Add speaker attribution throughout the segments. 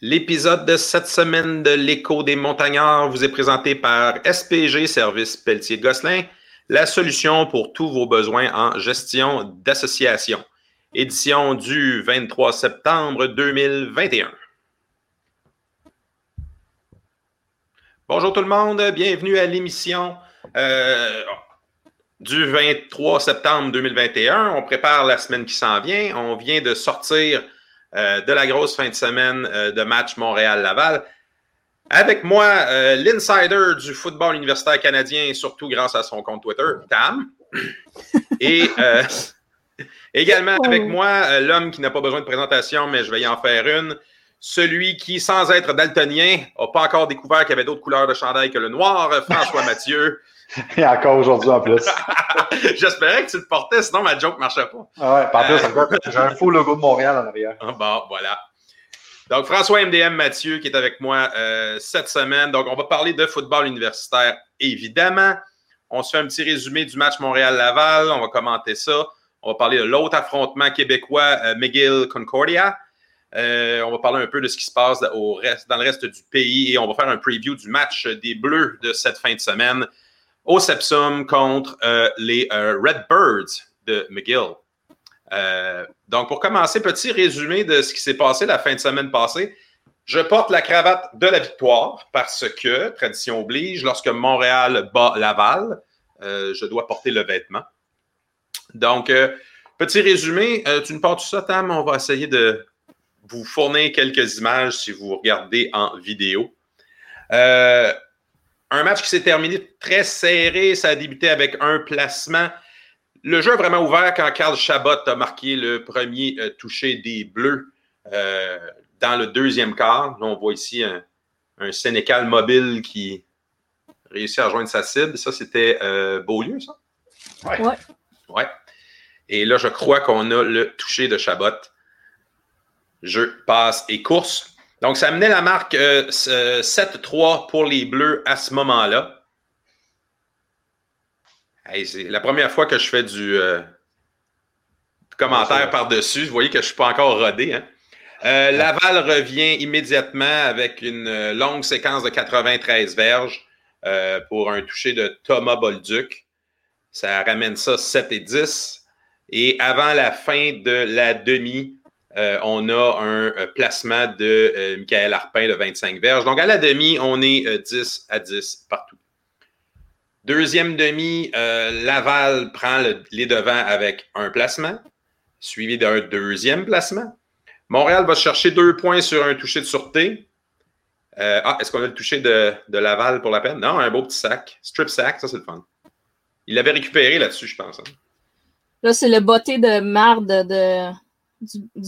Speaker 1: L'épisode de cette semaine de l'écho des montagnards vous est présenté par SPG Service Pelletier-Gosselin, la solution pour tous vos besoins en gestion d'association. Édition du 23 septembre 2021. Bonjour tout le monde, bienvenue à l'émission euh, du 23 septembre 2021. On prépare la semaine qui s'en vient. On vient de sortir de la grosse fin de semaine euh, de match Montréal-Laval. Avec moi, euh, l'insider du football universitaire canadien, surtout grâce à son compte Twitter, Tam. Et également avec moi, l'homme qui n'a pas besoin de présentation, mais je vais y en faire une. Celui qui, sans être daltonien, n'a pas encore découvert qu'il y avait d'autres couleurs de chandail que le noir, François Mathieu.
Speaker 2: Et encore aujourd'hui en plus.
Speaker 1: J'espérais que tu le portais, sinon ma joke ne marchait pas.
Speaker 2: Ah ouais, en plus, euh, j'ai un faux logo de Montréal en arrière.
Speaker 1: Ah, bon, voilà. Donc, François MDM Mathieu qui est avec moi euh, cette semaine. Donc, on va parler de football universitaire, évidemment. On se fait un petit résumé du match Montréal-Laval. On va commenter ça. On va parler de l'autre affrontement québécois, euh, McGill-Concordia. on va parler un peu de ce qui se passe au reste, dans le reste du pays et on va faire un preview du match des Bleus de cette fin de semaine au Sepsum contre euh, les euh, Redbirds de McGill. Euh, donc, pour commencer, petit résumé de ce qui s'est passé la fin de semaine passée. Je porte la cravate de la victoire parce que, tradition oblige, lorsque Montréal bat Laval, je dois porter le vêtement. Donc, petit résumé, tu nous portes tout ça, Tam? On va essayer de vous fournir quelques images si vous regardez en vidéo. Euh, un match qui s'est terminé très serré. Ça a débuté avec un placement. Le jeu a vraiment ouvert quand Carl Chabot a marqué le premier euh, toucher des Bleus euh, dans le deuxième quart. Là, on voit ici un, Sénécal mobile qui réussit à rejoindre sa cible. Ça, c'était euh, Beaulieu, ça?
Speaker 3: Oui.
Speaker 1: Ouais. ouais. Et là, je crois qu'on a le toucher de Chabot. Jeu, passe et course. Donc, ça amenait la marque 7-3 euh, pour les Bleus à ce moment-là. c'est la première fois que je fais du euh, commentaire par-dessus. Vous voyez que je ne suis pas encore rodé. Hein. Euh, Laval revient immédiatement avec une longue séquence de 93 verges pour un toucher de Thomas Bolduc. Ça ramène ça 7 et 10. Et avant la fin de la demi, euh, on a un euh, placement de euh, Michael Arpin de 25 verges. Donc, à la demi, on est 10 à 10 partout. Deuxième demi, Laval prend les devants avec un placement, suivi d'un deuxième placement. Montréal va chercher deux points sur un toucher de sûreté. ah, est-ce qu'on a le toucher de, Laval pour la peine? Non, un beau petit sac. Strip sack, ça c'est le fun. Il l'avait récupéré là-dessus, je pense. Hein.
Speaker 3: Là, c'est le botté de marde de,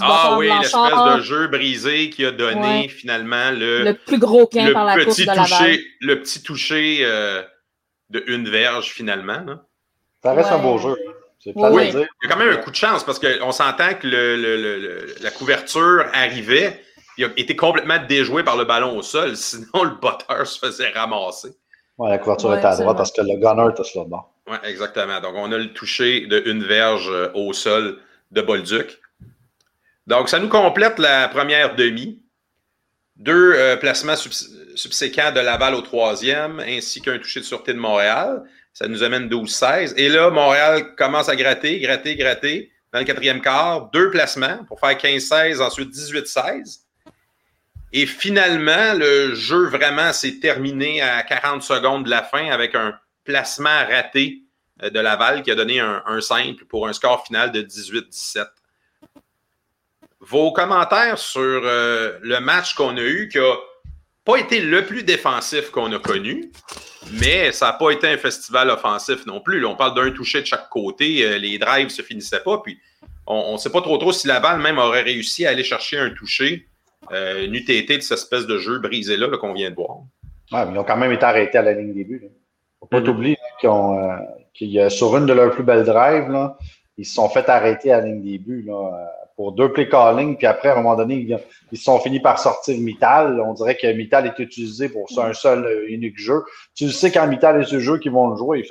Speaker 1: ah oui, l'espèce de jeu brisé qui a donné finalement le,
Speaker 3: le plus gros gain par la course de
Speaker 1: toucher, Le petit toucher euh, de une verge finalement.
Speaker 2: Ça reste un beau jeu.
Speaker 1: oui, il y a quand même un coup de chance parce qu'on s'entend que le, la couverture arrivait il a été complètement déjoué par le ballon au sol, sinon le botteur se faisait ramasser.
Speaker 2: Ouais, la couverture était à droite parce que le gunner était sur le bord.
Speaker 1: Oui, exactement. Donc, on a le toucher de une verge euh, au sol de Bolduc. Donc, ça nous complète la première demi. Deux euh, placements subséquents de Laval au troisième, ainsi qu'un toucher de sûreté de Montréal. Ça nous amène 12-16. Et là, Montréal commence à gratter, gratter, gratter. Dans le quatrième quart, deux placements pour faire 15-16, ensuite 18-16. Et finalement, le jeu vraiment s'est terminé à 40 secondes de la fin avec un placement raté euh, de Laval qui a donné un, un simple pour un score final de 18-17 vos commentaires sur euh, le match qu'on a eu, qui n'a pas été le plus défensif qu'on a connu, mais ça n'a pas été un festival offensif non plus. on parle d'un toucher de chaque côté, euh, les drives ne se finissaient pas, puis on ne sait pas trop trop si Laval même aurait réussi à aller chercher un toucher, euh, une UTT de cette espèce de jeu brisé-là qu'on vient de voir.
Speaker 2: Ouais, mais ils ont quand même été arrêtés à la ligne début. Il ne faut pas mm-hmm. oublier qu'ils sur une de leurs plus belles drives, là, ils se sont fait arrêter à la ligne début. Là, pour deux play calling, puis après, à un moment donné, ils, sont finis par sortir Mittal. On dirait que Mittal est utilisé pour un seul euh, unique jeu. Tu sais quand Mittal est ce jeu qu'ils vont le jouer.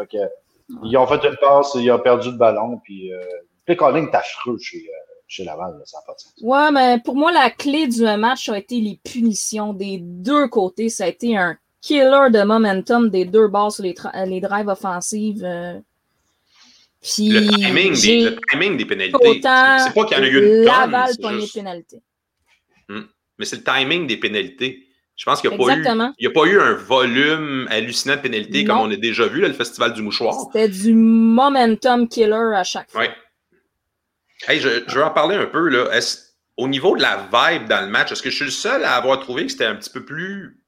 Speaker 2: Ils ont fait une passe, ils ont perdu le ballon, puis euh, play calling affreux chez, chez Laval. ça n'a pas de sens.
Speaker 3: Ouais, mais pour moi, la clé du match a été les punitions des deux côtés. Ça a été un killer de momentum des deux bords sur les, les drives offensives. Euh.
Speaker 1: Puis, le, timing des, le timing des pénalités. C'est pas qu'il y en a eu une
Speaker 3: Laval tonne. juste... pénalité.
Speaker 1: Hmm. Mais c'est le timing des pénalités. Je pense qu'il n'y a, pas eu un volume hallucinant de pénalités comme on a déjà vu, là, le Festival du Mouchoir.
Speaker 3: C'était du momentum killer à chaque fois.
Speaker 1: Oui. Hey, je, je, vais en parler un peu. Là. Au niveau de la vibe dans le match, est-ce que je suis le seul à avoir trouvé que c'était un petit peu plus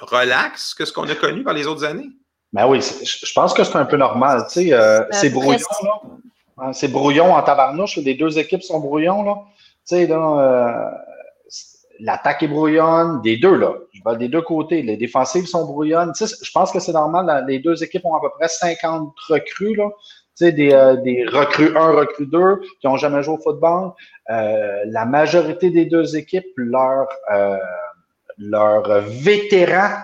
Speaker 1: relax que ce qu'on a connu par les autres années?
Speaker 2: Ben oui, je pense que c'est un peu normal. Tu sais, euh, c'est brouillon, là. C'est brouillon en tabarnouche. Les deux équipes sont brouillons, là. Tu sais, là, euh, l'attaque est brouillonne, des deux, là. Des deux côtés. Les défensives sont brouillonnes. je pense que c'est normal. les deux équipes ont à peu près 50 recrues, là. Tu sais, des, euh, des recrues 1, recrues 2 qui n'ont jamais joué au football. Euh, la majorité des deux équipes, leurs euh, leur vétérans,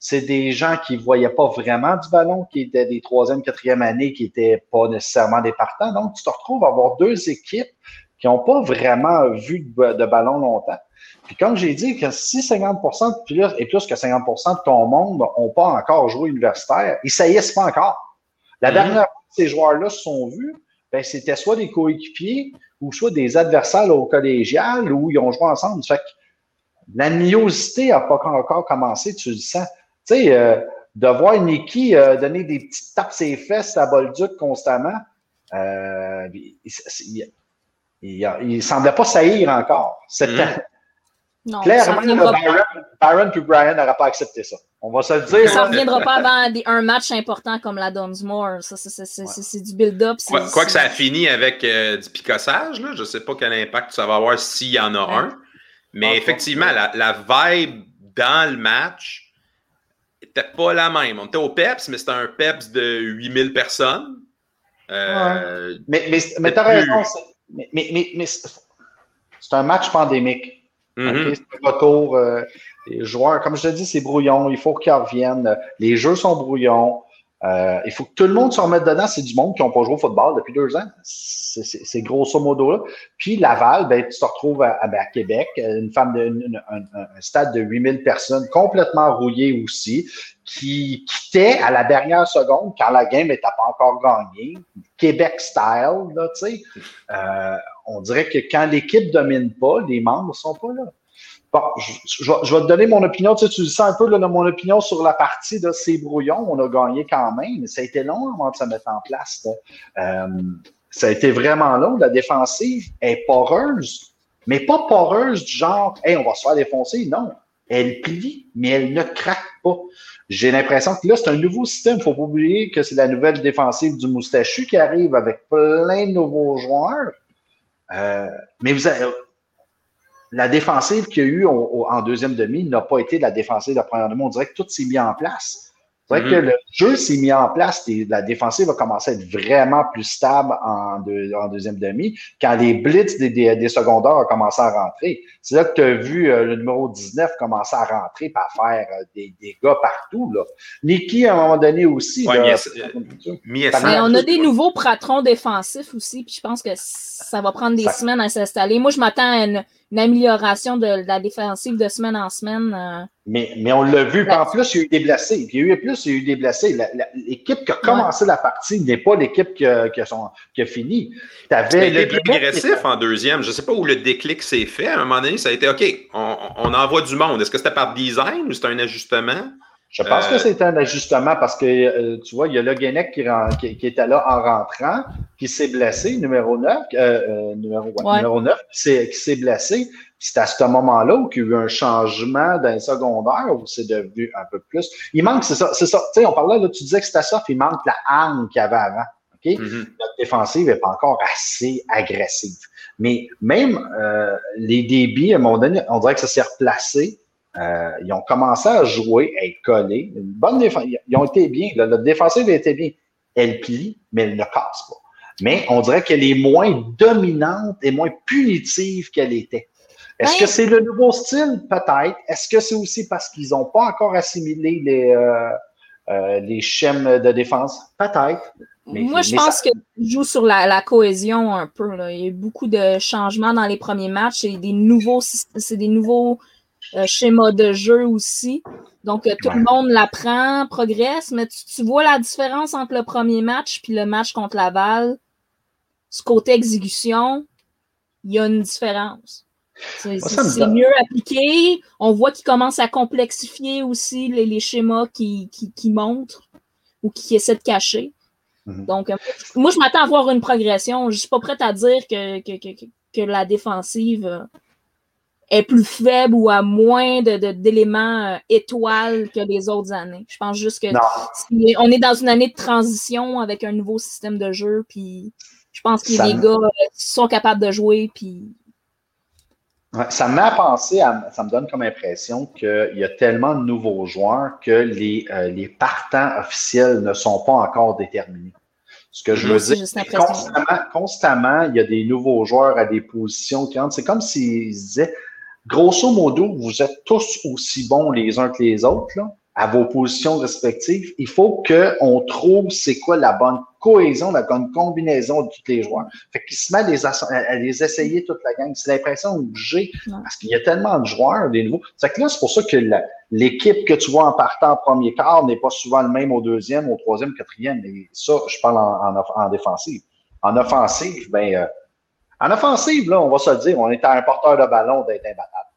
Speaker 2: c'est des gens qui ne voyaient pas vraiment du ballon, qui étaient des troisième, quatrième années, qui n'étaient pas nécessairement des partants. Donc, tu te retrouves à avoir deux équipes qui n'ont pas vraiment vu de, de ballon longtemps. Puis comme j'ai dit, que si 50 plus, et plus que 50% de ton monde n'ont pas encore joué universitaire, ils saillissent pas encore. La mhm. dernière fois que ces joueurs-là se sont vus, ben, c'était soit des coéquipiers ou soit des adversaires au collégial où ils ont joué ensemble. Fait que l'aniosité n'a pas encore commencé, tu le sens. Tu sais, euh, de voir Nicky euh, donner des petites tapes ses fesses à Bolduc constamment, euh, il, il, semblait pas saillir encore. C'était, mhm. Non, Clairement, Byron, Byron puis Brian n'aura pas accepté ça. On va se le dire.
Speaker 3: Ça ne reviendra pas avant un match important comme la Dunsmore. Ça, c'est du build-up.
Speaker 1: Quoi, que ça a fini avec euh, du picossage, là. je ne sais pas quel impact ça va avoir s'il y en a un. Mais effectivement, la, la, vibe dans le match n'était pas la même. On était au PEPS, mais c'était un PEPS de 8000 personnes.
Speaker 2: Euh, mais mais, mais tu as raison. Mais, mais, mais c'est un match pandémique. Mm retour. Euh, les joueurs, comme je te dis, c'est brouillon. Il faut qu'ils reviennent. Les jeux sont brouillons. Euh, il faut que tout le monde se remette dedans. C'est du monde qui n'ont pas joué au football depuis deux ans. C'est grosso modo là. Puis Laval, ben, tu te retrouves à, à, Québec, une femme de, un, stade de 8000 personnes complètement rouillé aussi, qui quittait à la dernière seconde quand la game n'était pas encore gagnée. Québec style, là, tu sais. Euh, on dirait que quand l'équipe domine pas, les membres sont pas là. Bon, je, vais te donner mon opinion. Tu, sais, tu sens un peu, là, mon opinion sur la partie de ces brouillons. On a gagné quand même, mais ça a été long avant de se mettre en place. Euh, ça a été vraiment long. La défensive est poreuse, mais pas poreuse du genre, hey, on va se faire défoncer. Non, elle plie, mais elle ne craque pas. J'ai l'impression que là, c'est un nouveau système. Il faut pas oublier que c'est la nouvelle défensive du moustachu qui arrive avec plein de nouveaux joueurs. Euh, mais vous avez, la défensive qu'il y a eu en deuxième demi n'a pas été la défensive de première demi. On dirait que tout s'est mis en place. C'est vrai que mhm. le jeu s'est mis en place. Et la défensive va commencer à être vraiment plus stable en, deuxième demi quand les blitz des, des, secondaires ont commencé à rentrer. C'est là que tu as vu euh, le numéro 19 commencer à rentrer et à faire euh, des, des, gars partout. Là. Nicky, à un moment donné aussi.
Speaker 3: là, mais on a des nouveaux patrons défensifs aussi. Puis je pense que ça va prendre des semaines à s'installer. Moi, je m'attends à une une amélioration de, la défensive de semaine en semaine. Euh.
Speaker 2: Mais, mais on l'a vu, en plus, il y a eu des blessés. il y a eu plus, il y a eu des blessés. L'équipe qui a commencé la partie n'est pas l'équipe qui, a, qui, fini.
Speaker 1: Avais le plus agressif en deuxième. Je ne sais pas où le déclic s'est fait. À un moment donné, ça a été OK, on, on envoie du monde. Est-ce que c'était par design ou c'était un ajustement?
Speaker 2: Je pense que euh, c'est un ajustement parce que, euh, tu vois, il y a le Guenec qui, qui, était là en rentrant, qui s'est blessé, numéro 9, euh, numéro, numéro 9, qui s'est blessé. C'est à ce moment-là où il y a eu un changement d'un secondaire où c'est devenu un peu plus. Il manque, c'est ça, c'est ça. Tu sais, on parlait, là, tu disais que c'était ça, il manque la arme qu'il y avait avant. OK? Mm-hmm. Notre défensive n'est pas encore assez agressive. Mais même les débits, à un moment donné, on dirait que ça s'est replacé. Euh, ils ont commencé à jouer, à être collés. Une bonne défense. Ils ont été bien. La, défensive a été bien. Elle plie, mais elle ne casse pas. Mais on dirait qu'elle est moins dominante et moins punitive qu'elle était. Est-ce que c'est le nouveau style? Peut-être. Est-ce que c'est aussi parce qu'ils n'ont pas encore assimilé les, euh, euh, les schèmes de défense? Peut-être.
Speaker 3: Moi, je pense que joue sur la, cohésion un peu. Là. Il y a eu beaucoup de changements dans les premiers matchs. C'est des nouveaux, c'est des nouveaux euh, schémas de jeu aussi. Donc, euh, tout le monde l'apprend, progresse, mais tu, vois la différence entre le premier match puis le match contre Laval. Ce côté exécution, il y a une différence. C'est mieux appliqué. On voit qu'il commence à complexifier aussi les, schémas qui, qui, montrent ou qui essaient de cacher. Mhm. Donc, euh, moi, je m'attends à voir une progression. Je ne suis pas prête à dire que, que, la défensive est plus faible ou a moins d'éléments de, euh, étoiles que les autres années. Je pense juste que on est dans une année de transition avec un nouveau système de jeu, puis je pense que les gars sont capables de jouer, puis
Speaker 2: ça me met à penser, ça me donne comme impression qu'il y a tellement de nouveaux joueurs que les, euh, les partants officiels ne sont pas encore déterminés. Ce que je veux dire, constamment, constamment, il y a des nouveaux joueurs à des positions qui C'est comme s'ils disaient, grosso modo, vous êtes tous aussi bons les uns que les autres, là, à vos positions respectives. Il faut qu'on trouve c'est quoi la bonne cohésion, la bonne combinaison de tous les joueurs. Fait qu'il se met à les, essayer toute la gang. C'est l'impression que j'ai, parce qu'il y a tellement de joueurs, des nouveaux. C'est que là, c'est pour ça que l'équipe que tu vois en partant en premier quart n'est pas souvent le même au deuxième, au troisième, quatrième. Et ça, je parle en, défensive. En offensive, ben, euh, en offensive, là, on va se le dire, on est à un porteur de ballon d'être imbattable.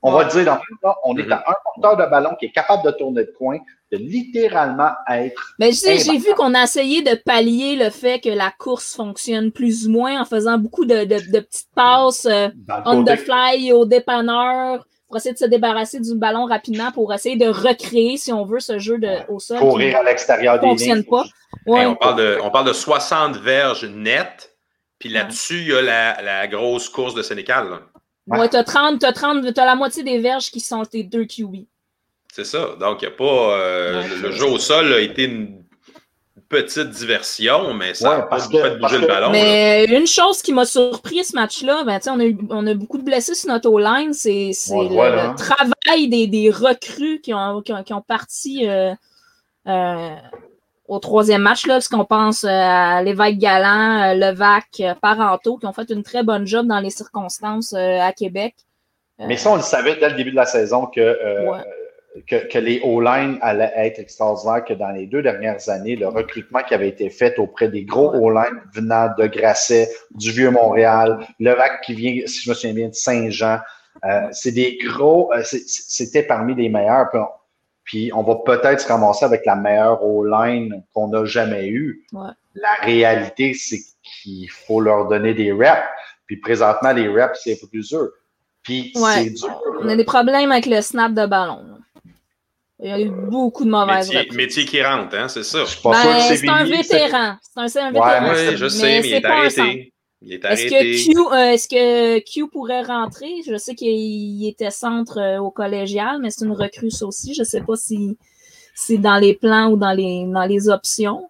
Speaker 2: On va dire dans le temps, on est à mm-hmm. un porteur de ballon qui est capable de tourner de coin, de littéralement être.
Speaker 3: Mais j'ai vu qu'on a essayé de pallier le fait que la course fonctionne plus ou moins en faisant beaucoup de, petites passes euh, on the fly au dépanneur pour essayer de se débarrasser du ballon rapidement pour essayer de recréer, si on veut, ce jeu de, au sol.
Speaker 2: Courir à l'extérieur des
Speaker 3: fonctionne pas.
Speaker 1: on, parle de, on parle de 60 verges nettes, puis là-dessus, il y a la, grosse course de Sénécal.
Speaker 3: Ouais, t'as 30, t'as 30, t'as la moitié des verges qui sont tes deux QB.
Speaker 1: C'est ça. Donc, il a pas. Euh, le jeu au sol a été une petite diversion, mais ça n'a pas fait bouger le ballon.
Speaker 3: Mais une chose qui m'a surpris ce match-là, ben, on, a eu, on a beaucoup de blessés sur notre O-line, c'est le, travail des, des, recrues qui ont, qui ont, parti euh, euh, au troisième match, là, parce qu'on pense à l'évêque Galant, Levac, Parenteau, qui ont fait une très bonne job dans les circonstances à Québec.
Speaker 2: Mais ça, on le savait dès le début de la saison que que, les O-line allaient être extraordinaires, que dans les deux dernières années, le recrutement qui avait été fait auprès des gros O-line venant de Grasset, du Vieux-Montréal, le VAC qui vient, si je me souviens bien, de Saint-Jean, euh, c'est des gros, euh, c'était parmi les meilleurs. Puis on, va peut-être se ramasser avec la meilleure O-line qu'on n'a jamais eue. La réalité, c'est qu'il faut leur donner des reps. Puis présentement, les reps, c'est un peu plus dur. Puis c'est dur.
Speaker 3: On a des problèmes avec le snap de ballon. Il y a eu beaucoup de mauvaises
Speaker 1: métier, métier qui rentre, hein, c'est ça.
Speaker 3: Ben, c'est un vétéran. C'est un, vétéran.
Speaker 1: Oui, je sais, mais, il, est arrêté. Il est arrêté.
Speaker 3: Est-ce que, Q, euh, est-ce que Q pourrait rentrer? Je sais qu'il était centre euh, au collégial, mais c'est une recrue aussi. Je ne sais pas si c'est dans les plans ou dans les, dans les options.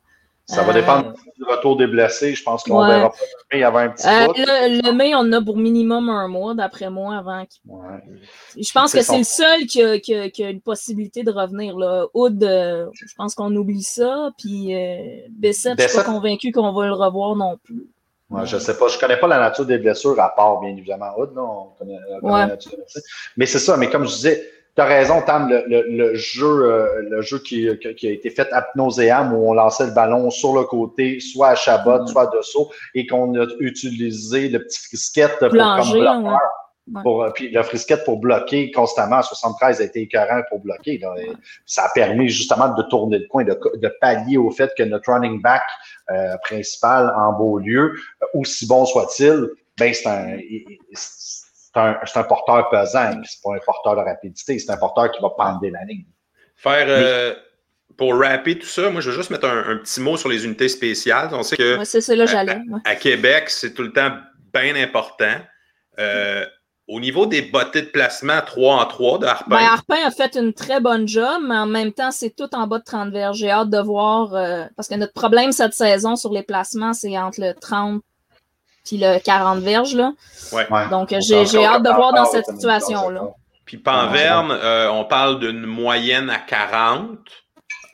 Speaker 2: Ça va dépendre euh, du retour des blessés. Je pense qu'on verra pas
Speaker 3: avait un petit euh, le, mai, on a pour minimum un mois, d'après moi, avant. Je pense que c'est le seul qui a, qui, a, une possibilité de revenir. Là. Oud, je pense qu'on oublie ça. Puis euh, Bessette, je ne suis pas convaincu qu'on va le revoir non plus.
Speaker 2: Ouais, je sais pas, je connais pas la nature des blessures à part, bien évidemment, Oud, là, on connaît, la nature Mais c'est ça, mais comme je disais, tu as raison, Tam, le, le, jeu, euh, le jeu qui, qui, a été fait à nauséam où on lançait le ballon sur le côté, soit à Chabot, mm-hmm. soit à dessous, et qu'on a utilisé le petit frisquette pour comme Pour, euh, puis le frisquette pour bloquer constamment, 73 a été écœurant pour bloquer. Ça a permis justement de tourner le coin, de, de pallier au fait que notre running back euh, principal en beau lieu, aussi bon soit-il, ben c'est un, porteur pesant, c'est pas un porteur de rapidité, c'est un porteur qui va prendre la ligne.
Speaker 1: Faire euh, pour rapper tout ça, moi je veux juste mettre un, petit mot sur les unités spéciales. On sait que
Speaker 3: c'est là j'allais.
Speaker 1: À, Québec, c'est tout le temps bien important. Euh, au niveau des bottées de placement 3 en 3 de Harpin?
Speaker 3: Ben, Harpin a fait une très bonne job, mais en même temps, c'est tout en bas de 30 verres. J'ai hâte de voir, euh, parce que notre problème cette saison sur les placements, c'est entre le 30 puis le 40 verges. Là. Donc, j'ai hâte de voir dans cette situation-là.
Speaker 1: Puis Panverne, euh, on parle d'une moyenne à 40.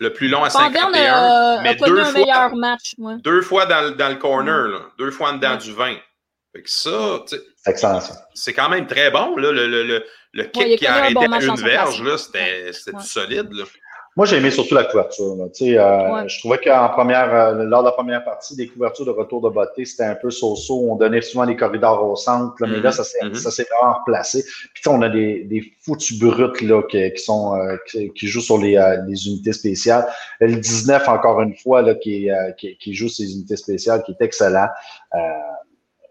Speaker 1: le plus long à
Speaker 3: Van
Speaker 1: 51.
Speaker 3: Verne a,
Speaker 1: mais
Speaker 3: a
Speaker 1: deux
Speaker 3: un
Speaker 1: fois,
Speaker 3: meilleur match. Ouais.
Speaker 1: deux fois dans, le- dans le corner, là, deux fois en dedans du 20. Fait que ça, tu sais,
Speaker 2: excellent, ça.
Speaker 1: c'est quand même très bon. Là, le, le, le, le kick
Speaker 3: Ouais,
Speaker 1: qui a
Speaker 3: un
Speaker 1: arrêté
Speaker 3: bon
Speaker 1: à une verge, là, c'était c'était
Speaker 3: Ouais.
Speaker 1: du solide. Là.
Speaker 2: Moi, j'ai aimé surtout la couverture. là. Tu sais, euh,
Speaker 3: Ouais.
Speaker 2: Je trouvais qu'en première, euh, lors de la première partie, des couvertures de retour de beauté, c'était un peu so-so. On donnait souvent les corridors au centre, là, mais là, ça s'est
Speaker 1: mhm.
Speaker 2: ça s'est vraiment replacé. Puis tu sais, on a des, des foutus brutes là, qui, qui sont euh, qui, qui jouent sur les, euh, les unités spéciales. Le 19, encore une fois, là, qui, euh, qui, qui joue ces unités spéciales, qui est excellent.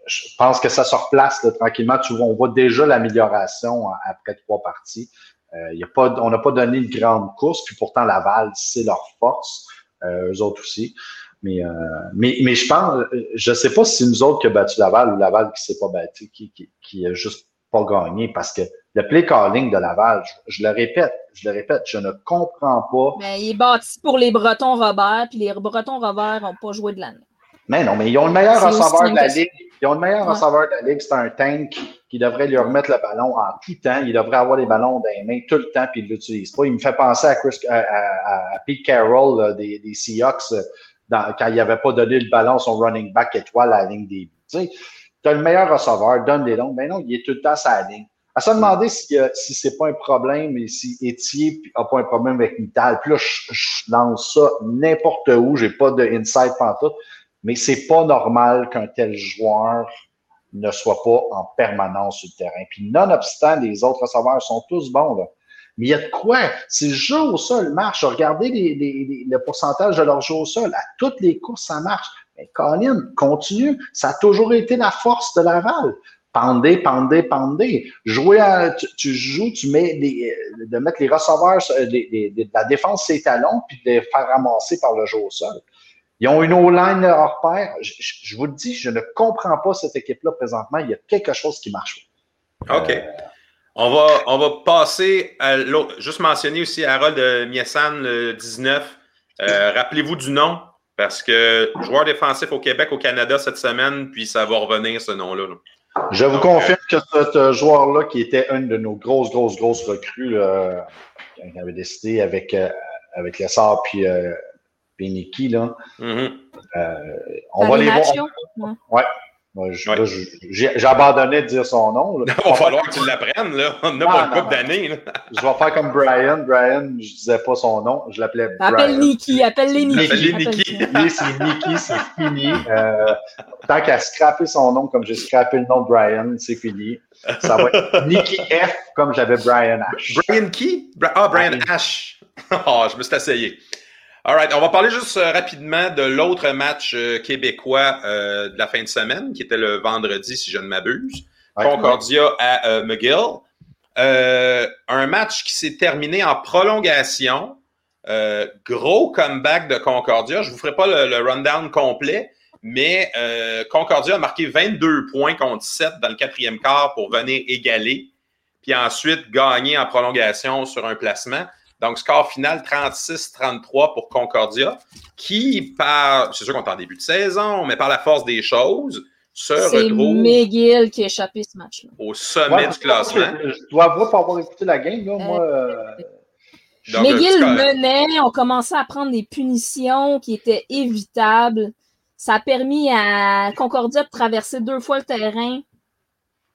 Speaker 2: Je pense que ça se replace là, tranquillement. Tu vois, on voit déjà l'amélioration hein, après trois parties. Euh, y a pas, on n'a pas donné une grande course, puis pourtant Laval, c'est leur force, euh, eux autres aussi. Mais, euh, mais, mais je pense, je ne sais pas si c'est nous autres qui a battu Laval ou Laval qui s'est pas battu, qui, qui, qui a juste pas gagné, parce que le play calling de Laval, je, je le répète, je le répète, je ne comprends pas.
Speaker 3: Mais il est bâti pour les Bretons Robert, puis les Bretons Robert n'ont pas joué de l'année.
Speaker 2: Mais non, mais ils ont le meilleur receveur de la ligue. Ils ont le meilleur
Speaker 3: Ouais.
Speaker 2: receveur de la ligue, c'est un tank qui devrait lui remettre le ballon en tout temps. Il devrait avoir les ballons dans les mains tout le temps, puis il ne l'utilise pas. Il me fait penser à, Chris, à, à- à Pete Carroll là, des, des Seahawks euh, dans- quand il n'avait pas donné le ballon à son running back étoile à la ligne des buts. Tu as le meilleur receveur, donne les longs. Mais non, il est tout le temps à la ligne. À se demander si, euh, si c'est pas un problème et si Etier n'a pas un problème avec Mittal. Puis là, je, je lance ça n'importe où, j'ai pas de insight pantoute, mais c'est pas normal qu'un tel joueur ne soit pas en permanence sur le terrain. Puis nonobstant, les autres receveurs sont tous bons, là. Mais il y a de quoi? Si le jeu au sol marche, regardez les, les- le pourcentage de leur jeu au sol. À toutes les courses, ça marche. Mais Colin, continue. Ça a toujours été la force de Laval. Pendez, pendez, pendez. Jouer à, tu, joues, tu mets des, euh, de mettre les receveurs, euh, de la défense ses talons, puis de les faire ramasser par le jeu au sol. Ils ont une O-line hors pair. Je, vous le dis, je ne comprends pas cette équipe-là présentement. Il y a quelque chose qui marche.
Speaker 1: OK.
Speaker 2: Euh,
Speaker 1: On va, on va passer à l'autre. Juste mentionner aussi Harold euh, Miesan, le 19. Euh, Rappelez-vous du nom, parce que joueur défensif au Québec, au Canada cette semaine, puis ça va revenir ce nom-là. là.
Speaker 2: Je vous
Speaker 1: Donc,
Speaker 2: confirme que ce joueur-là, qui était une de nos grosses, grosses, grosses recrues, là, on avait décidé avec, euh, avec Lessard puis, puis Nicky, là,
Speaker 1: Mhm.
Speaker 2: euh, on va les voir.
Speaker 3: Ouais.
Speaker 1: Ouais.
Speaker 2: J'ai abandonné de dire son nom. là.
Speaker 1: Il va falloir que tu l'apprennes, là. On a pas une couple d'années.
Speaker 2: Je vais faire comme Brian. Brian, je disais pas son nom, je l'appelais Brian.
Speaker 3: Appelle Niki, appelle-les.
Speaker 1: Appelle-les
Speaker 3: Appelle-
Speaker 1: Niki.
Speaker 2: Lui, c'est Nicky, c'est fini. Euh, tant qu'à scraper son nom comme j'ai scrappé le nom de Brian, c'est fini. Ça va être Nicky F comme j'avais Brian H.
Speaker 1: Brian qui? Ah, Brian
Speaker 2: Brian.
Speaker 1: Ash. Ah, je me suis essayé. All right, on va parler juste euh, rapidement de l'autre match euh, québécois euh, de la fin de semaine, qui était le vendredi, si je ne m'abuse. Concordia à euh, McGill. Euh, un match qui s'est terminé en prolongation. Gros comeback de Concordia. Je ne vous ferai pas le, le rundown complet, mais Concordia a marqué 22 points contre 7 dans le quatrième quart pour venir égaler, puis ensuite gagner en prolongation sur un placement. Donc, score final 36-33 pour Concordia, qui, par, c'est sûr qu'on est en début de saison, mais par la force des choses, se
Speaker 3: C'est
Speaker 1: retrouve
Speaker 3: McGill qui a échappé ce match-là.
Speaker 1: au sommet
Speaker 2: Ouais,
Speaker 1: du classement.
Speaker 2: Je, je dois avouer pas avoir écouté la game, là, moi. euh,
Speaker 1: Donc,
Speaker 3: McGill menait, on commençait à prendre des punitions qui étaient évitables. Ça a permis à Concordia de traverser deux fois le terrain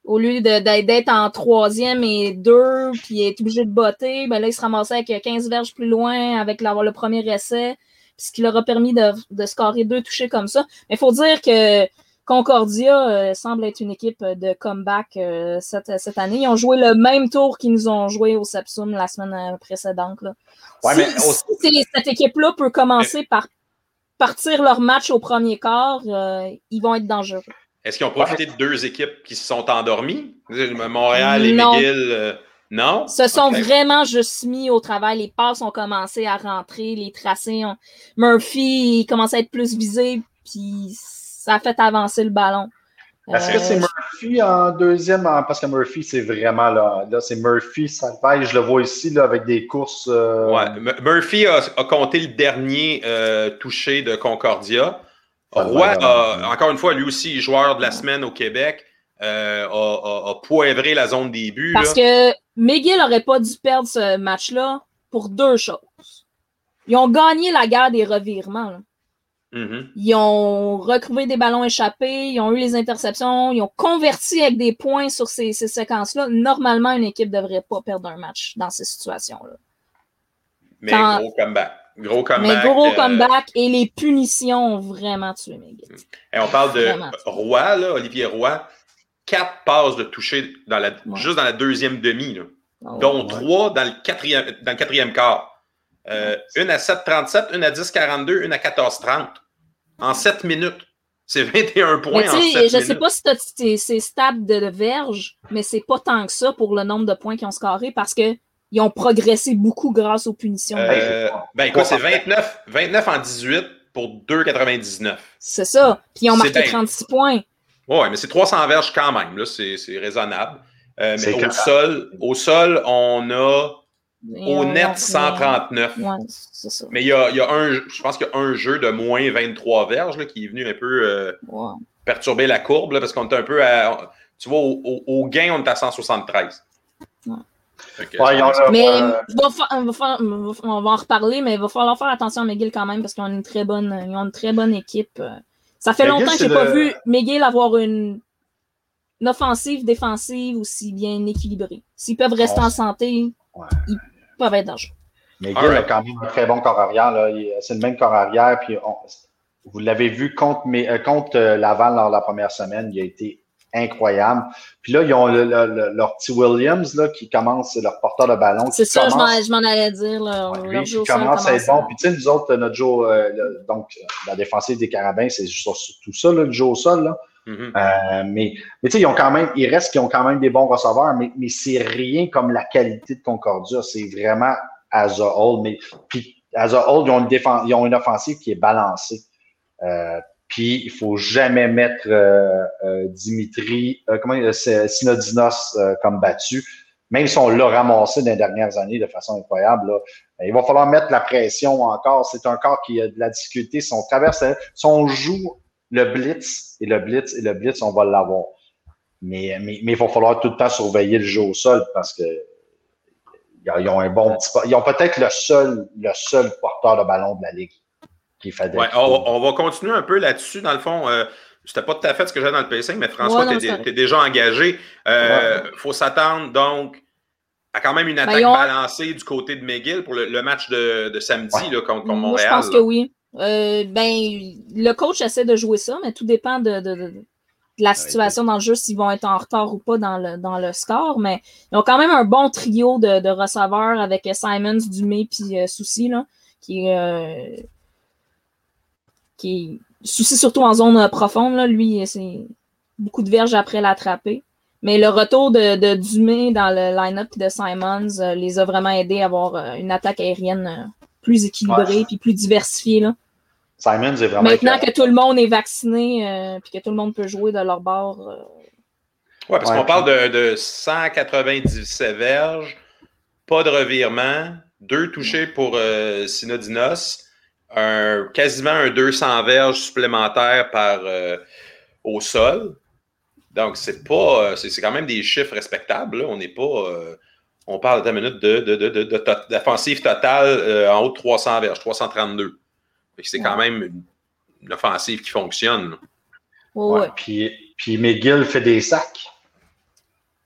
Speaker 3: au lieu d'être en troisième et deux, puis être obligé de botter. Ben là, il se ramassait avec 15 verges plus loin avec la- le premier essai, puis ce qui leur a permis de, de scorer deux touchés comme ça. Mais il faut dire que Concordia euh, semble être une équipe de comeback euh, cette, cette année. Ils ont joué le même tour qu'ils nous ont joué au Sepsum la semaine euh, précédente. là.
Speaker 2: Ouais,
Speaker 3: si
Speaker 2: mais
Speaker 3: cette équipe-là peut commencer par partir leur match au premier quart, euh, ils vont être dangereux.
Speaker 1: Est-ce qu'ils ont profité de deux équipes qui se sont endormies? Montréal et
Speaker 3: Non.
Speaker 1: McGill, euh, non?
Speaker 3: Se sont vraiment juste mis au travail. Les passes ont commencé à rentrer, les tracés ont... Murphy il commence à être plus visé, puis ça a fait avancer le ballon.
Speaker 2: Est-ce que
Speaker 3: Euh,
Speaker 2: c'est Murphy en deuxième? en- Parce que Murphy, c'est vraiment là. Là, c'est Murphy, ça Je le vois ici là, avec des courses. euh,
Speaker 1: Ouais. Murphy a, a compté le dernier euh, touché de Concordia. Roy,
Speaker 2: ouais.
Speaker 1: encore une fois, lui aussi, joueur de la semaine au Québec, euh, a, a- a poivré la zone des buts.
Speaker 3: Parce
Speaker 1: là.
Speaker 3: que McGill n'aurait pas dû perdre ce match-là pour deux choses. ils ont gagné la guerre des revirements. là.
Speaker 1: Mhm.
Speaker 3: Ils ont recruvé des ballons échappés, ils ont eu les interceptions, ils ont converti avec des points sur ces, ces séquences-là. Normalement, une équipe ne devrait pas perdre un match dans ces situations-là.
Speaker 1: Mais
Speaker 3: Quand-
Speaker 1: gros comeback. Gros
Speaker 3: Mais
Speaker 1: comeback.
Speaker 3: gros
Speaker 1: euh,
Speaker 3: comeback et les punitions ont vraiment tué McGill.
Speaker 1: et on parle de
Speaker 3: Vraiment.
Speaker 1: Roy, là, Olivier Roy. Quatre passes de toucher dans la,
Speaker 3: Ouais.
Speaker 1: juste dans la deuxième demi, là,
Speaker 3: Oh,
Speaker 1: dont
Speaker 2: ouais.
Speaker 1: trois dans le quatrième, dans le quatrième quart. Euh, une à 7,37, une à 10,42, une à 14,30. En 7 minutes. C'est 21 points
Speaker 3: Mais
Speaker 1: en
Speaker 3: tu
Speaker 1: 7
Speaker 3: sais,
Speaker 1: minutes.
Speaker 3: je sais pas si tu as ces stats de verge, mais c'est pas tant que ça pour le nombre de points qu'ils ont scoré parce qu'ils ont progressé beaucoup grâce aux punitions.
Speaker 1: Euh, ben écoute, c'est 29, 29 en 18 pour 2,99.
Speaker 3: C'est ça. Puis ils ont marqué
Speaker 1: bien.
Speaker 3: 36 points.
Speaker 1: Ouais, mais c'est 300 verges quand même, là, c'est c'est raisonnable. Euh, mais au sol, au sol, on a
Speaker 3: Et
Speaker 1: au
Speaker 3: on-
Speaker 1: net
Speaker 3: on-
Speaker 1: 139.
Speaker 3: Ouais, c'est ça.
Speaker 1: Mais il y a, il y a un, je pense qu'il y a un jeu de moins 23 verges là, qui est venu un peu euh, perturber la courbe là, parce qu'on était un peu à. Tu vois, au, au- au gain, on est à 173.
Speaker 3: Ouais.
Speaker 2: Ouais,
Speaker 3: Mais
Speaker 2: euh,
Speaker 3: va fa- on, va fa- on va en reparler, mais il va falloir faire attention à McGill quand même parce qu'ils ont une très bonne, ils ont une très bonne équipe. Ça fait
Speaker 2: McGill,
Speaker 3: longtemps que
Speaker 2: c'est
Speaker 3: j'ai pas
Speaker 2: le-
Speaker 3: vu McGill avoir une, une offensive, défensive aussi bien équilibrée. S'ils peuvent rester
Speaker 2: On-
Speaker 3: en santé,
Speaker 2: Ouais.
Speaker 3: ils peuvent être dangereux.
Speaker 2: Mais
Speaker 1: All
Speaker 2: Gill
Speaker 1: right.
Speaker 2: a quand même un très bon corps arrière. C'est le même corps arrière. Puis on- vous l'avez vu contre, mes- euh, contre euh, Laval lors de la première semaine. Il a été incroyable. Puis là, ils ont le- le- le- leur petit Williams là, qui commence, leur porteur de ballon.
Speaker 3: C'est ça, je
Speaker 2: commence-
Speaker 3: m'en je m'en allais dire. Là,
Speaker 2: Ouais, lui, qui
Speaker 3: sol
Speaker 2: commence à être bon. Puis tu sais, nous autres, notre jeu, euh, le- donc la défensive des Carabins, c'est sur- surtout ça, là, le jeu au sol. Là.
Speaker 1: Mhm.
Speaker 2: Euh, mais mais tu sais, ils ont quand même, il reste qu'ils ont quand même des bons receveurs, mais, mais c'est rien comme la qualité de Concordia. C'est vraiment as a whole. Mais puis as a whole, ils ont une défense, ils ont une offensive qui est balancée. Euh, puis il faut jamais mettre euh, euh, Dimitri, euh, comment c'est Synodinos euh, comme battu. Même si on l'a ramassé dans les dernières années de façon incroyable, là, ben, il va falloir mettre la pression encore. C'est un corps qui a de la difficulté. Si on traverse, si on joue le blitz et le blitz et le blitz, on va l'avoir. Mais, mais, mais il va falloir tout le temps surveiller le jeu au sol parce que ils ont un bon petit. Ils ont peut-être le seul, le seul porteur de ballon de la Ligue qui fait des.
Speaker 1: Ouais, on, on va continuer un peu là-dessus. Dans le fond, euh, c'était pas tout à fait ce que j'ai dans le pacing, mais François,
Speaker 3: Ouais, correct.
Speaker 1: t'es déjà engagé. Il faut s'attendre donc à quand même une attaque
Speaker 3: Ben, ont-
Speaker 1: balancée du côté de McGill pour le, le match de, de samedi
Speaker 2: Ouais.
Speaker 1: là, contre, contre
Speaker 3: Moi,
Speaker 1: Montréal.
Speaker 3: je pense
Speaker 1: là.
Speaker 3: que oui. Euh, ben, le coach essaie de jouer ça, mais tout dépend de, de- de- de la situation dans le jeu, s'ils vont être en retard ou pas dans le, dans le score. Mais ils ont quand même un bon trio de, de receveurs avec Simons, Dumé puis euh, Souci, là, qui est. euh, qui est Souci surtout en zone euh, profonde. Là, lui, c'est beaucoup de verges après l'attraper. Mais le retour de, de Dumé dans le line-up de Simons euh, les a vraiment aidés à avoir euh, une attaque aérienne euh, plus équilibrée
Speaker 2: Ouais.
Speaker 3: puis plus diversifiée. Là.
Speaker 2: Simons est vraiment.
Speaker 3: Maintenant que tout le monde est vacciné euh, puis que tout le monde peut jouer de leur bord. euh,
Speaker 1: Ouais, parce
Speaker 2: Ouais,
Speaker 1: qu'on parle de, de 197 verges, pas de revirement, deux touchés pour euh, Synodinos, un, quasiment un 200 verges supplémentaires par euh, au sol. Donc, c'est pas. euh, C'est c'est quand même des chiffres respectables. là. On n'est pas. euh, on parle à minute de, de, de, de, de to- d'offensive totale euh, en haut de 300 verges, 332. Fait que C'est quand même une, une offensive qui fonctionne.
Speaker 3: ouais,
Speaker 2: Ouais. Puis, puis McGill fait des sacs.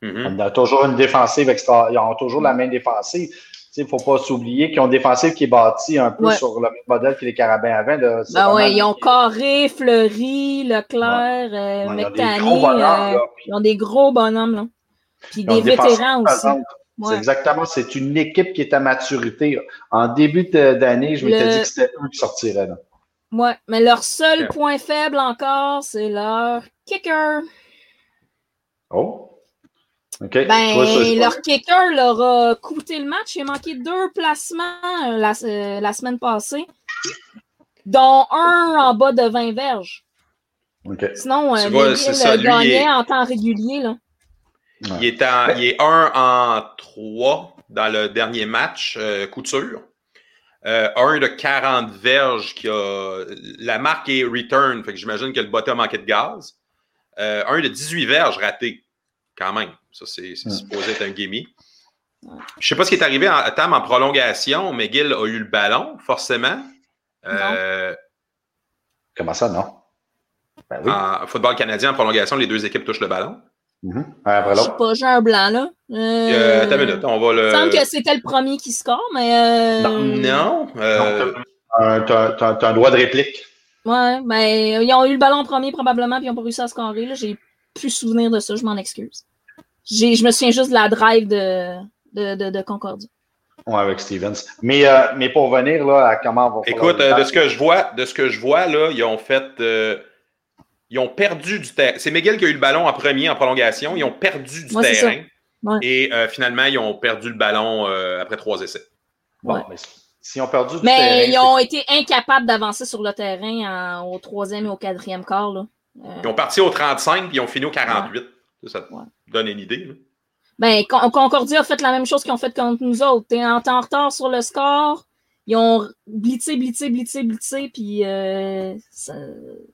Speaker 2: On a toujours une défensive extra. Ils ont toujours la même défensive. Il ne faut pas s'oublier qu'ils ont une défensive qui est bâtie un peu
Speaker 3: Ouais.
Speaker 2: sur le même modèle que les Carabins. Là. C'est
Speaker 3: Ben ouais, ils ont Carré, Fleury, Leclerc,
Speaker 2: Ouais,
Speaker 3: euh,
Speaker 2: ils ont des
Speaker 3: McTanney,
Speaker 2: gros bonhommes,
Speaker 3: euh, ils ont des gros bonhommes. Là. Puis
Speaker 2: Ils
Speaker 3: des vétérans aussi.
Speaker 2: C'est exactement. C'est une équipe qui est à maturité. En début d'année, je m'étais
Speaker 3: Le-
Speaker 2: dit que c'était eux qui sortiraient. Là.
Speaker 3: Ouais, mais leur seul point faible encore, c'est leur kicker.
Speaker 2: Oh. OK.
Speaker 3: Ben,
Speaker 2: ça,
Speaker 3: leur kicker leur a coûté le match. Il a manqué deux placements euh, la, euh, la semaine passée, dont un en bas de 20 verges.
Speaker 2: OK.
Speaker 3: Sinon,
Speaker 1: Tu
Speaker 3: euh,
Speaker 1: vois, ça,
Speaker 3: euh,
Speaker 1: lui,
Speaker 3: gagnait
Speaker 1: est-
Speaker 3: en temps régulier. Là.
Speaker 1: Il est, en, il est 1 en 3 dans le dernier match, euh, couture. Euh, un de 40 verges qui a. La marque est return, fait que j'imagine que le bottom manquait de gaz. Euh, un de 18 verges raté, quand même. Ça, c'est supposé être un gimme. Je ne sais pas ce qui est arrivé à Tam en prolongation. McGill a eu le ballon, forcément. Euh,
Speaker 2: Comment ça, non?
Speaker 1: Ben oui. En football canadien, en prolongation, les deux équipes touchent le ballon.
Speaker 2: Mm -hmm.
Speaker 3: Pas, j'ai un blanc, là.
Speaker 1: Euh... Euh, attends une minute, on va le...
Speaker 3: Il semble que c'était le premier qui score, mais... Euh...
Speaker 1: Non. Euh...
Speaker 2: Tu as, un droit de réplique.
Speaker 3: Ouais, mais ben, ils ont eu le ballon en premier, probablement, puis ils n'ont pas réussi à scorer. J'ai plus souvenir de ça, je m'en excuse. Je me souviens juste de la drive de, de, de, de Concordia.
Speaker 2: Oui, avec Stevens. Mais, euh, mais pour venir là, à comment on va
Speaker 1: Écoute, euh, de ce que je vois, de ce que je vois, là, ils ont fait. Euh, ils ont perdu du terrain. C'est Miguel qui a eu le ballon en premier en prolongation. Ils ont perdu du
Speaker 3: ouais,
Speaker 1: terrain.
Speaker 3: Ouais.
Speaker 1: Et finalement, ils ont perdu le ballon après trois essais.
Speaker 2: Bon,
Speaker 3: Ouais.
Speaker 2: mais si on perdu du
Speaker 3: Mais
Speaker 2: terrain,
Speaker 3: ils ont été incapables d'avancer sur le terrain en- au troisième et au quatrième quart. Là. Euh,
Speaker 1: Ils ont parti au 35 puis ils ont fini au 48. Ça te
Speaker 3: Ouais.
Speaker 1: Donne une idée. là.
Speaker 3: Ben, Con- Concordia a fait la même chose qu'ils ont fait contre nous autres. T'es en, en retard sur le score. Ils ont blitzé, blitzé, blitzé, blitzé, puis euh, ça,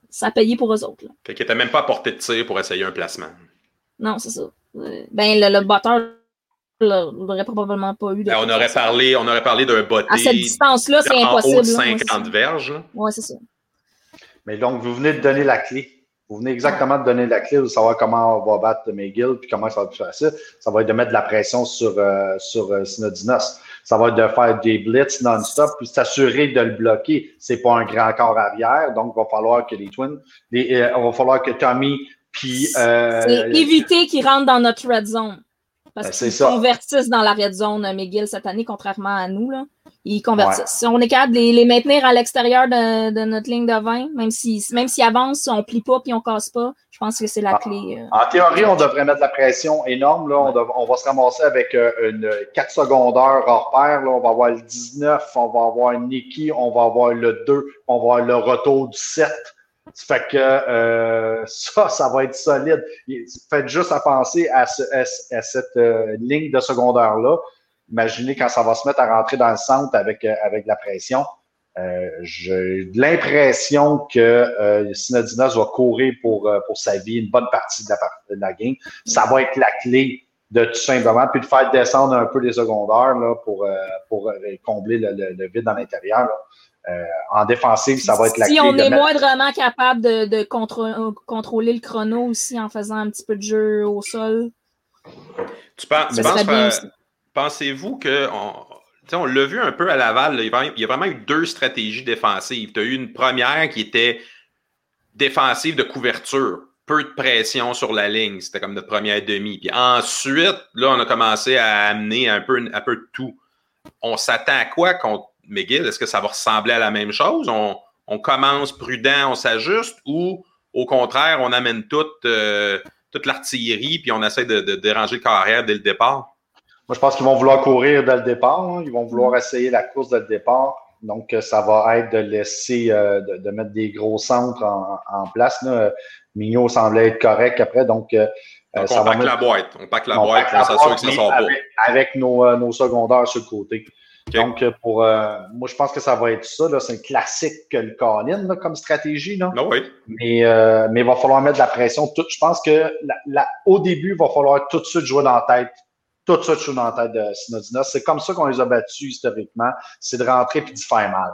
Speaker 3: ça a payé pour eux autres. là.
Speaker 1: Fait qu'ils n'étaient même pas à portée de tir pour essayer un placement.
Speaker 3: Non, c'est ça. Euh, Ben, le, le batteur là, l'aurait probablement pas eu. de
Speaker 1: Ben, on aurait parlé, on aurait parlé d'un botté
Speaker 3: À cette distance-là, c'est
Speaker 1: en
Speaker 3: impossible.
Speaker 1: haut de
Speaker 3: là. Ouais,
Speaker 1: 50
Speaker 3: c'est
Speaker 1: verges.
Speaker 3: Ouais, c'est ça.
Speaker 2: Mais donc, vous venez de donner la clé. Vous venez exactement de donner la clé de savoir comment on va battre McGill puis comment ça va être plus facile. Ça va être de mettre de la pression sur, euh, sur euh, Synodinos. Ça va être de faire des blitz non-stop puis s'assurer de le bloquer. C'est pas un grand corps arrière, donc il va falloir que les Twins, les, euh, il va falloir que Tommy puis euh,
Speaker 3: éviter qu'ils rentrent dans notre red zone. Parce
Speaker 2: Ben,
Speaker 3: qu'ils convertissent dans la red zone euh, McGill cette année, contrairement à nous. Là. Ils convertissent. Si on est capable de les, les maintenir à l'extérieur de, de notre ligne de 20, même s'ils même s'ils avancent, on plie pas puis on casse pas, je pense que c'est la
Speaker 2: Ah.
Speaker 3: clé. euh.
Speaker 2: En théorie, on devrait mettre de la pression énorme. Là. On, dev- on va se ramasser avec euh, une 4 secondaires hors pair. Là. On va avoir le 19, on va avoir Nicky, on va avoir le 2, on va avoir le retour du 7. Fait que euh, ça, ça va être solide. Faites juste à penser à, ce- à ce- à cette euh, ligne de secondaire-là. Imaginez quand ça va se mettre à rentrer dans le centre avec, euh, avec la pression. Euh, J'ai l'impression que euh, va courir pour, euh, pour sa vie une bonne partie de la, de la game. Ça va être la clé de tout simplement, puis de faire descendre un peu les secondaires là, pour, pour combler le, le- le vide dans l'intérieur. Euh, en défensive, ça va être la
Speaker 3: si
Speaker 2: clé.
Speaker 3: on
Speaker 2: de
Speaker 3: est
Speaker 2: mettre-
Speaker 3: moindrement capable de, contrôler le chrono aussi en faisant un petit peu de jeu au sol.
Speaker 1: Tu penses, tu euh, pensez-vous que on, l'a vu un peu à Laval, là, il y a vraiment- il y a vraiment eu deux stratégies défensives. Tu as eu une première qui était défensive de couverture, peu de pression sur la ligne, c'était comme notre première demi. Puis ensuite, là, on a commencé à amener un peu, un peu de tout. On s'attend à quoi contre McGill? Est-ce que ça va ressembler à la même chose? On, on commence prudent, on s'ajuste ou au contraire, on amène toute, euh, toute l'artillerie puis on essaie de, de déranger le carrière dès le départ?
Speaker 2: Moi, je pense qu'ils vont vouloir courir dès le départ. hein. Ils vont vouloir essayer la course dès le départ. Donc, euh, ça va être de laisser, euh, de, de mettre des gros centres en, en place. Là. Mignot semblait être correct après. Donc, euh,
Speaker 1: Donc,
Speaker 2: ça
Speaker 1: on
Speaker 2: va
Speaker 1: pack
Speaker 2: mettre-
Speaker 1: la boîte. On pack la
Speaker 2: on
Speaker 1: boîte,
Speaker 2: pack
Speaker 1: on s'assure que ça sort pas.
Speaker 2: avec, avec nos, nos secondaires sur le côté. Donc, euh, pour euh, moi, je pense que ça va être ça. là. C'est un classique que le Colin là, comme stratégie. Là.
Speaker 1: Non, oui.
Speaker 2: Mais, euh, mais il va falloir mettre de la pression. Tout, je pense que la- la- au début, il va falloir tout de suite jouer dans la tête. Tout de suite jouer dans la tête de Synodinos. C'est comme ça qu'on les a battus historiquement. C'est de rentrer puis de faire mal.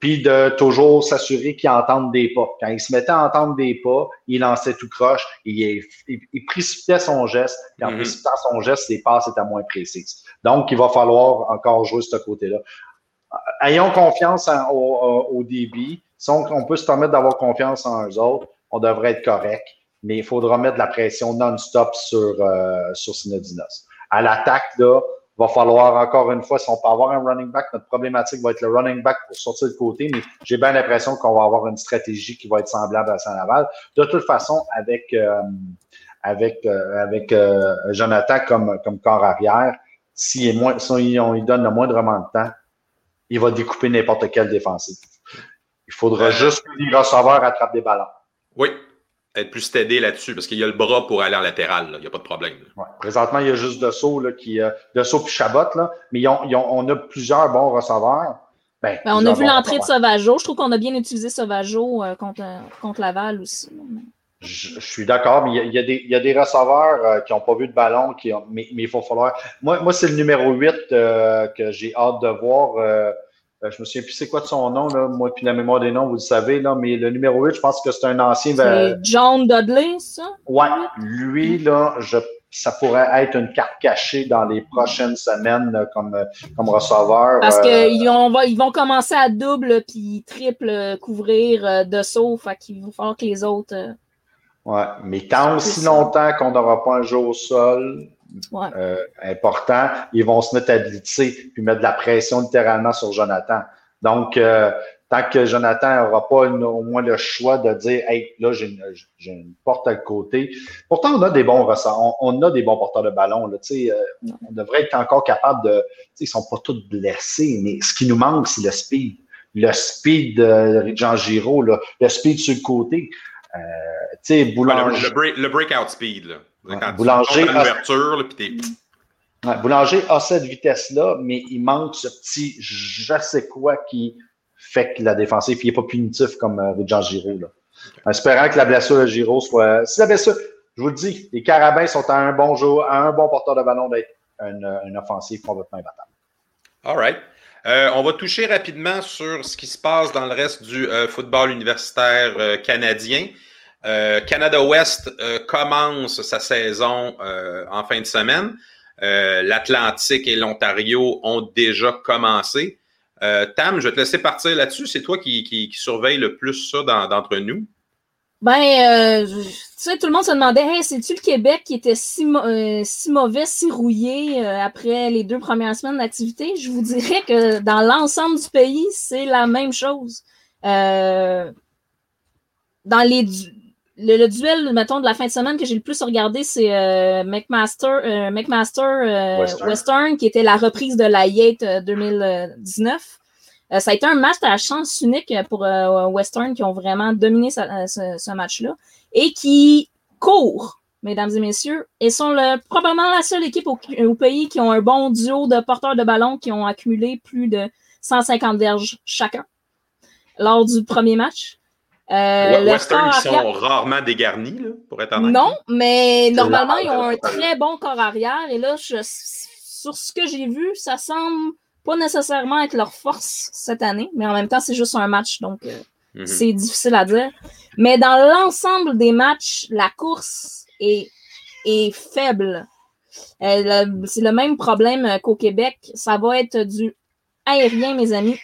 Speaker 2: Puis de toujours s'assurer qu'ils entendent des pas. Quand il se mettait à entendre des pas, il lançait tout croche, il, il, il précipitait son geste, puis en
Speaker 1: Mhm.
Speaker 2: précipitant son geste, les passes étaient moins précises. Donc, il va falloir encore jouer ce côté-là. Ayons confiance en- au, débit. Si on, on peut se permettre d'avoir confiance en eux autres, on devrait être correct, mais il faudra mettre de la pression non-stop sur, euh, sur Synodinos. À l'attaque, là, va falloir encore une fois, si on peut avoir un running back, notre problématique va être le running back pour sortir de côté, mais j'ai bien l'impression qu'on va avoir une stratégie qui va être semblable à Saint-Laval. De toute façon, avec, euh, avec, euh, avec euh, Jonathan comme, comme corps arrière, s'il est moins, si on, lui donne le moindrement de temps, il va découper n'importe quel défensif. Il faudra juste que les receveurs attrapent des ballons.
Speaker 1: Oui. Être plus stédé là-dessus parce qu'il y a le bras pour aller en latéral. là. Il n'y a pas de problème.
Speaker 2: Ouais. Présentement, il y a juste Dessau, là, qui, euh, Dessau puis Chabot, là, mais ils ont, ils ont- on a plusieurs bons receveurs. Ben,
Speaker 3: Ben, on a vu l'entrée de. Sauvageau. Je trouve qu'on a bien utilisé Sauvageau euh, contre, contre Laval aussi.
Speaker 2: Je, suis d'accord, mais il y, a, des, il y, a, des, receveurs euh, qui n'ont pas vu de ballon, qui ont, mais, mais, il faut falloir. Moi, moi c'est le numéro 8 euh, que j'ai hâte de voir. Euh, je me souviens plus c'est quoi de son nom, là. moi, puis la mémoire des noms, vous le savez, là, mais le numéro 8, je pense que c'est un ancien.
Speaker 3: C'est John Dudley, ça?
Speaker 2: Ouais, lui, là, je ça pourrait être une carte cachée dans les prochaines semaines comme, comme receveur.
Speaker 3: Parce qu'ils vont, ils vont commencer à double puis triple couvrir de saut. Fait qu'il va falloir que les autres.
Speaker 2: Ouais, mais tant aussi longtemps qu'on n'aura pas un jeu au sol euh, important, ils vont se mettre à blitzer puis mettre de la pression littéralement sur Jonathan. Donc, euh, tant que Jonathan n'aura pas au moins le choix de dire Hey, là, j'ai une, porte à le côté. Pourtant, on a des bons ressorts, on, a des bons porteurs de ballon. Là, euh, on devrait être encore capable de. Ils ne sont pas tous blessés, mais ce qui nous manque, c'est le speed. Le speed de Jean Giraud, le speed sur le côté.
Speaker 1: Euh, Boulanger... le, breakout speed. Là.
Speaker 2: Boulanger, a... Boulanger a cette vitesse-là, mais il manque ce petit je sais quoi qui fait que la défensive n'est pas punitif comme euh, Jean Giraud. Là. espérant que la blessure de Giraud soit. Si la blessure, je vous le dis, les Carabins sont à un bon jour, à un bon porteur de ballon d'être une, une offensive complètement imbattable.
Speaker 1: All right. Euh, on va toucher rapidement sur ce qui se passe dans le reste du euh, football universitaire euh, canadien. Canada West commence sa saison en fin de semaine. L'Atlantique et l'Ontario ont déjà commencé. Tam, je vais te laisser partir là-dessus. C'est toi qui, qui, surveille le plus ça d'entre nous.
Speaker 3: Ben, euh, tu sais, tout le monde se demandait, c'est-tu le Québec qui était si, euh, si mauvais, si rouillé euh, après les deux premières semaines d'activité? Je vous dirais que dans l'ensemble du pays, c'est la même chose. dans les le, duel, mettons, de la fin de semaine que j'ai le plus regardé, c'est McMaster, McMaster Western. qui était la reprise de la Yate 2019. Euh, ça a été un match à chance unique pour euh, Western qui ont vraiment dominé euh, ce, match-là et qui courent, mesdames et messieurs, et sont le, probablement la seule équipe au, pays qui ont un bon duo de porteurs de ballon qui ont accumulé plus de 150 verges chacun lors du premier match.
Speaker 1: Western, ils sont rarement dégarnis, pour être honnête.
Speaker 3: Non, mais normalement, ils ont un très bon corps arrière. Et là, sur ce que j'ai vu, ça semble pas nécessairement être leur force cette année, mais en même temps, c'est juste un match, donc euh, mhm. c'est difficile à dire. Mais dans l'ensemble des matchs, la course est, est faible. Euh, c'est le même problème qu'au Québec. Ça va être du aérien, mes amis.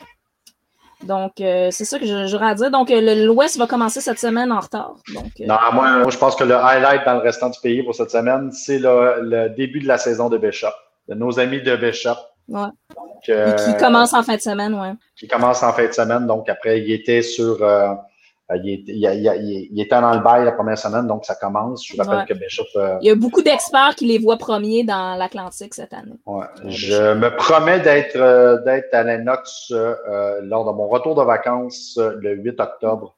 Speaker 3: Donc, euh, c'est ça que j'aurais à dire. Donc, l'Ouest va commencer cette semaine en retard. Donc,
Speaker 2: non, moi, je pense que le highlight dans le restant du pays pour cette semaine, c'est le, le, début de la saison de Bishop, de nos amis de Bishop.
Speaker 3: Ouais. Euh, qui commence en fin de semaine, oui.
Speaker 2: Qui commence en fin de semaine. Donc, après, il était sur. Euh, il, était, dans le bail la première semaine, donc ça commence. Je rappelle que Bishop.
Speaker 3: Euh, il y a beaucoup d'experts qui les voient premiers dans l'Atlantique cette année.
Speaker 2: Ouais. Je me promets d'être d'être à l'Enox lors de mon retour de vacances le 8 octobre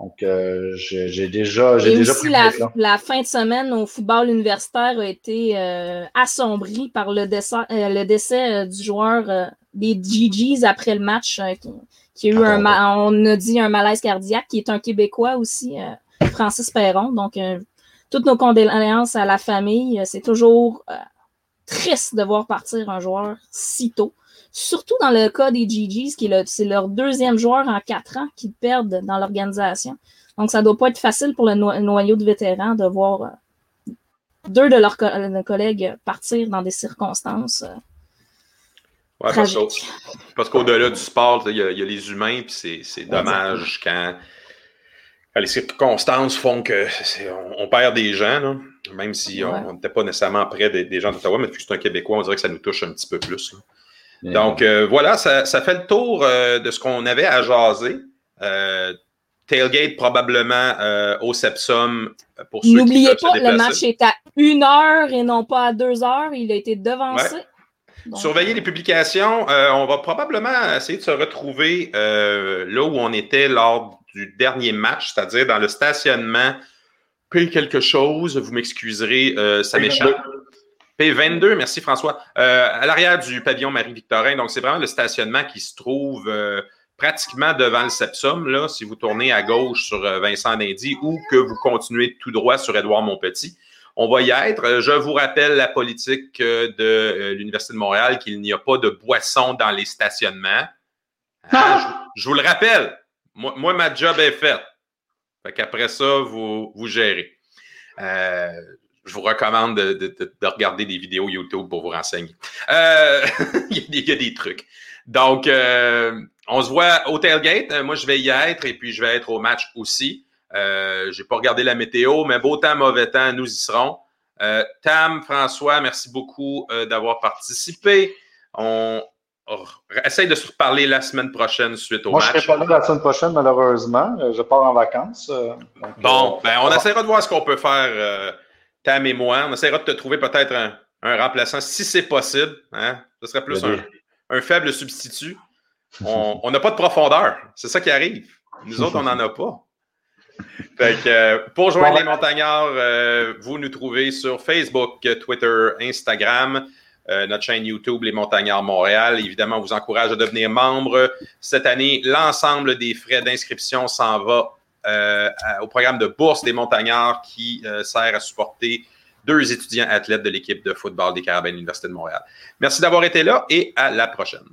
Speaker 2: donc, euh, j'ai déjà, j'ai déjà
Speaker 3: aussi la, la, fin de semaine au football universitaire a été euh, assombrie par le décès, euh, le décès du joueur des GGs après le match, qui, a eu un, on a dit un malaise cardiaque, qui est un Québécois aussi, Francis Perron. Donc, toutes nos condoléances à la famille. C'est toujours triste de voir partir un joueur si tôt surtout dans le cas des GGs, qui est c'est leur deuxième joueur en quatre ans qu'ils perdent dans l'organisation. Donc, ça ne doit pas être facile pour le, noyau de vétérans de voir euh, deux de leurs collègues partir dans des circonstances.
Speaker 1: Ouais, parce, qu'au-delà du sport, il y, a les humains, puis c'est dommage quand, les circonstances font que on, perd des gens, même si on n'était pas nécessairement près des, gens d'Ottawa, mais vu que c'est un Québécois, on dirait que ça nous touche un petit peu plus. Donc euh, voilà, ça, fait le tour euh, de ce qu'on avait à jaser. Euh, tailgate probablement au Sepsum
Speaker 3: pour ceux N'oubliez pas, le match est à une heure et non pas à deux heures. Il a été devancé.
Speaker 1: Surveillez les publications. on va probablement essayer de se retrouver là où on était lors du dernier match, c'est-à-dire dans le stationnement. Paye quelque chose, vous m'excuserez, ça m'échappe. P22, merci François. Euh, à l'arrière du pavillon Marie-Victorin, donc c'est vraiment le stationnement qui se trouve euh, pratiquement devant le Sepsum, là, si vous tournez à gauche sur euh, Vincent Dindy ou que vous continuez tout droit sur Édouard Montpetit. On va y être. Je vous rappelle la politique euh, de euh, l'Université de Montréal qu'il n'y a pas de boissons dans les stationnements. Hein, je, vous le rappelle. Moi, ma job est faite. Fait qu'après ça, vous, vous gérez. je vous recommande de, regarder des vidéos YouTube pour vous renseigner. il, y a, des trucs. Donc, on se voit au tailgate. Euh, moi, je vais y être et puis je vais être au match aussi. Euh, Je n'ai pas regardé la météo, mais beau temps, mauvais temps, nous y serons. Euh, Tam, François, merci beaucoup euh, d'avoir participé. On essaye de se reparler la semaine prochaine suite au match.
Speaker 2: Moi, je ne serai pas là la semaine prochaine, malheureusement. Je pars en vacances.
Speaker 1: bon, ben, on essaiera de voir ce qu'on peut faire, Tam et moi. On essaiera de te trouver peut-être un, remplaçant si c'est possible. Hein? Ce serait plus un faible substitut on n'a pas de profondeur. C'est ça qui arrive. Nous autres, on n'en a pas. Euh, pour joindre les montagnards, euh, vous nous trouvez sur Facebook, Twitter, Instagram, euh, notre chaîne YouTube, Les Montagnards Montréal. Évidemment, on vous encourage à devenir membre. Cette année, l'ensemble des frais d'inscription s'en va au programme de bourse des montagnards qui sert à supporter deux étudiants athlètes de l'équipe de football des Carabins de l'Université de Montréal. Merci d'avoir été là et à la prochaine.